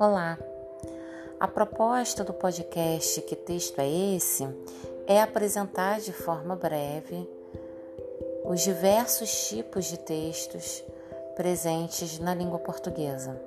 Olá! A proposta do podcast Que Texto é Esse? é apresentar de forma breve os diversos tipos de textos presentes na língua portuguesa.